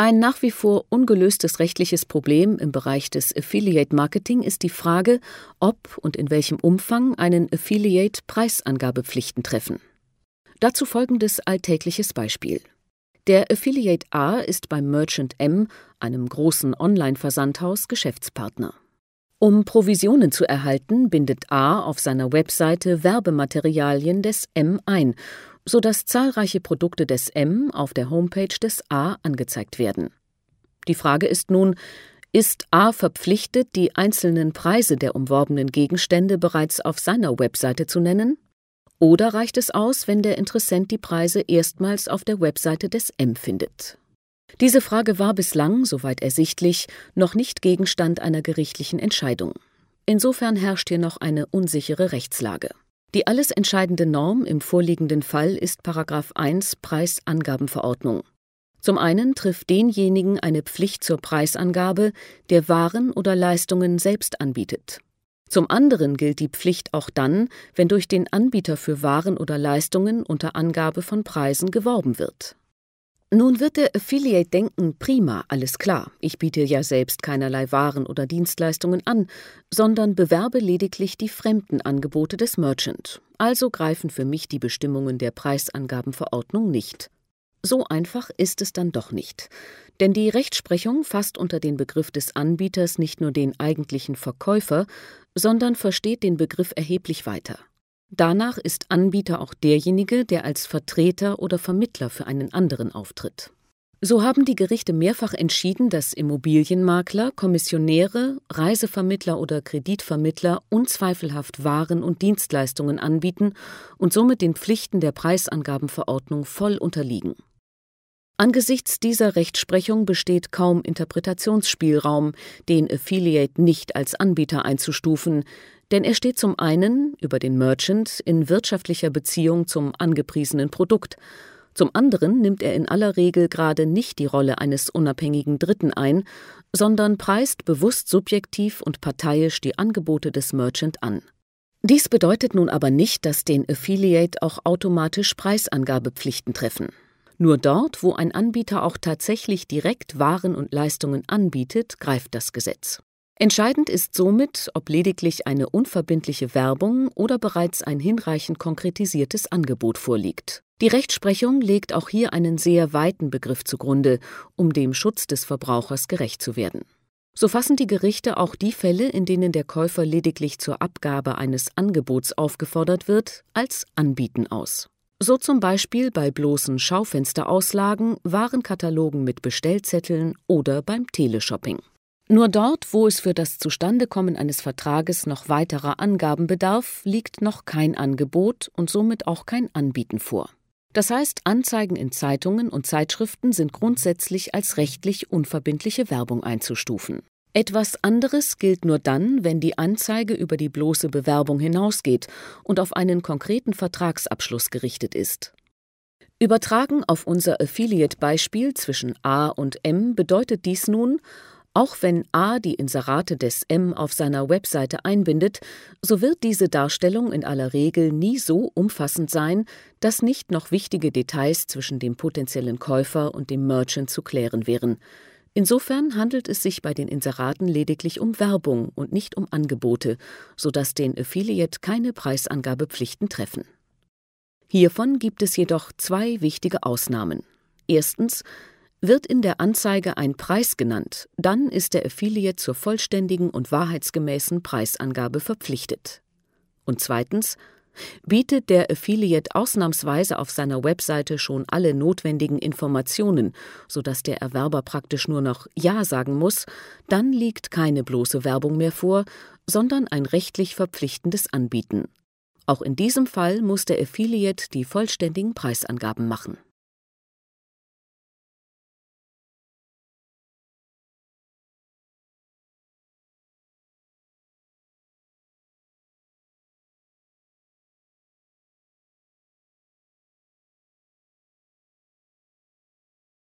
Ein nach wie vor ungelöstes rechtliches Problem im Bereich des Affiliate Marketing ist die Frage, ob und in welchem Umfang einen Affiliate Preisangabepflichten treffen. Dazu folgendes alltägliches Beispiel. Der Affiliate A ist beim Merchant M, einem großen Online-Versandhaus, Geschäftspartner. Um Provisionen zu erhalten, bindet A auf seiner Webseite Werbematerialien des M ein sodass zahlreiche Produkte des M auf der Homepage des A angezeigt werden. Die Frage ist nun, ist A verpflichtet, die einzelnen Preise der umworbenen Gegenstände bereits auf seiner Webseite zu nennen? Oder reicht es aus, wenn der Interessent die Preise erstmals auf der Webseite des M findet? Diese Frage war bislang, soweit ersichtlich, noch nicht Gegenstand einer gerichtlichen Entscheidung. Insofern herrscht hier noch eine unsichere Rechtslage. Die alles entscheidende Norm im vorliegenden Fall ist § 1 Preisangabenverordnung. Zum einen trifft denjenigen eine Pflicht zur Preisangabe, der Waren oder Leistungen selbst anbietet. Zum anderen gilt die Pflicht auch dann, wenn durch den Anbieter für Waren oder Leistungen unter Angabe von Preisen geworben wird nun wird der Affiliate denken, prima, alles klar, ich biete ja selbst keinerlei Waren oder Dienstleistungen an, sondern bewerbe lediglich die fremden Angebote des Merchant. Also greifen für mich die Bestimmungen der Preisangabenverordnung nicht. So einfach ist es dann doch nicht. Denn die Rechtsprechung fasst unter den Begriff des Anbieters nicht nur den eigentlichen Verkäufer, sondern versteht den Begriff erheblich weiter. Danach ist Anbieter auch derjenige, der als Vertreter oder Vermittler für einen anderen auftritt. So haben die Gerichte mehrfach entschieden, dass Immobilienmakler, Kommissionäre, Reisevermittler oder Kreditvermittler unzweifelhaft Waren und Dienstleistungen anbieten und somit den Pflichten der Preisangabenverordnung voll unterliegen. Angesichts dieser Rechtsprechung besteht kaum Interpretationsspielraum, den Affiliate nicht als Anbieter einzustufen, denn er steht zum einen über den Merchant in wirtschaftlicher Beziehung zum angepriesenen Produkt, zum anderen nimmt er in aller Regel gerade nicht die Rolle eines unabhängigen Dritten ein, sondern preist bewusst subjektiv und parteiisch die Angebote des Merchant an. Dies bedeutet nun aber nicht, dass den Affiliate auch automatisch Preisangabepflichten treffen. Nur dort, wo ein Anbieter auch tatsächlich direkt Waren und Leistungen anbietet, greift das Gesetz. Entscheidend ist somit, ob lediglich eine unverbindliche Werbung oder bereits ein hinreichend konkretisiertes Angebot vorliegt. Die Rechtsprechung legt auch hier einen sehr weiten Begriff zugrunde, um dem Schutz des Verbrauchers gerecht zu werden. So fassen die Gerichte auch die Fälle, in denen der Käufer lediglich zur Abgabe eines Angebots aufgefordert wird, als Anbieten aus. So zum Beispiel bei bloßen Schaufensterauslagen, Warenkatalogen mit Bestellzetteln oder beim Teleshopping. Nur dort, wo es für das Zustandekommen eines Vertrages noch weiterer Angaben bedarf, liegt noch kein Angebot und somit auch kein Anbieten vor. Das heißt, Anzeigen in Zeitungen und Zeitschriften sind grundsätzlich als rechtlich unverbindliche Werbung einzustufen. Etwas anderes gilt nur dann, wenn die Anzeige über die bloße Bewerbung hinausgeht und auf einen konkreten Vertragsabschluss gerichtet ist. Übertragen auf unser Affiliate-Beispiel zwischen A und M bedeutet dies nun, auch wenn A die Inserate des M auf seiner Webseite einbindet, so wird diese Darstellung in aller Regel nie so umfassend sein, dass nicht noch wichtige Details zwischen dem potenziellen Käufer und dem Merchant zu klären wären. Insofern handelt es sich bei den Inseraten lediglich um Werbung und nicht um Angebote, sodass den Affiliate keine Preisangabepflichten treffen. Hiervon gibt es jedoch zwei wichtige Ausnahmen. Erstens wird in der Anzeige ein Preis genannt, dann ist der Affiliate zur vollständigen und wahrheitsgemäßen Preisangabe verpflichtet. Und zweitens Bietet der Affiliate ausnahmsweise auf seiner Webseite schon alle notwendigen Informationen, sodass der Erwerber praktisch nur noch Ja sagen muss, dann liegt keine bloße Werbung mehr vor, sondern ein rechtlich verpflichtendes Anbieten. Auch in diesem Fall muss der Affiliate die vollständigen Preisangaben machen